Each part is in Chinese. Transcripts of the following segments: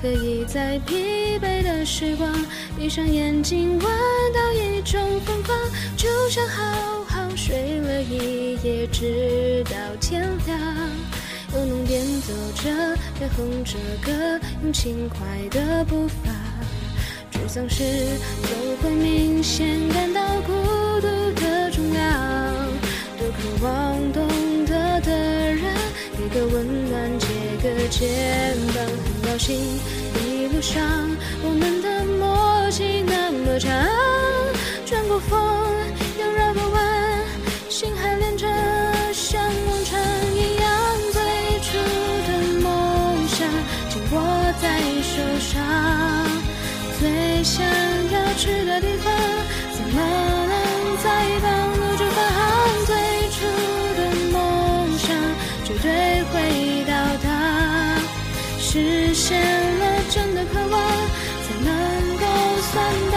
可以在疲惫的时光，闭上眼睛，闻到一种芬芳，就像好好睡了一夜，直到天亮。又能边走着边哼着歌，用轻快的步伐。沮丧时总会明显感到孤独的重量，多渴望懂得的人给个温暖，借个肩膀。心，一路上我们的默契那么长，转过风又绕个弯，心还连着，像往常一样。最初的梦想紧握在手上，最想要去的地方，实现了真的渴望，才能够算到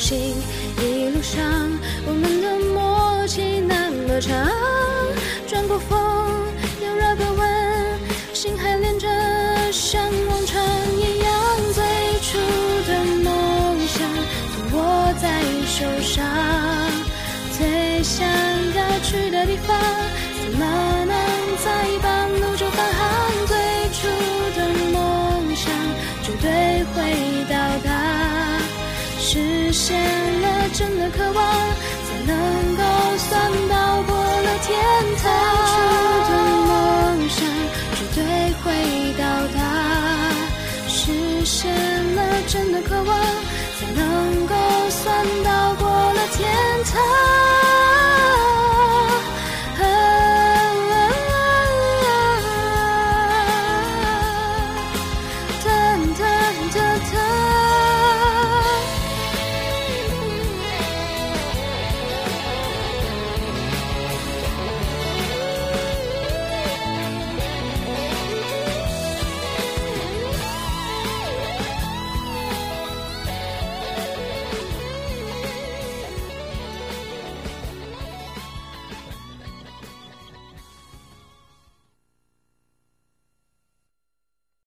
心。一路上我们的默契那么长，实现了真的渴望才能够算到过了天堂出的梦想绝对会到达实现了真的渴望才能够算到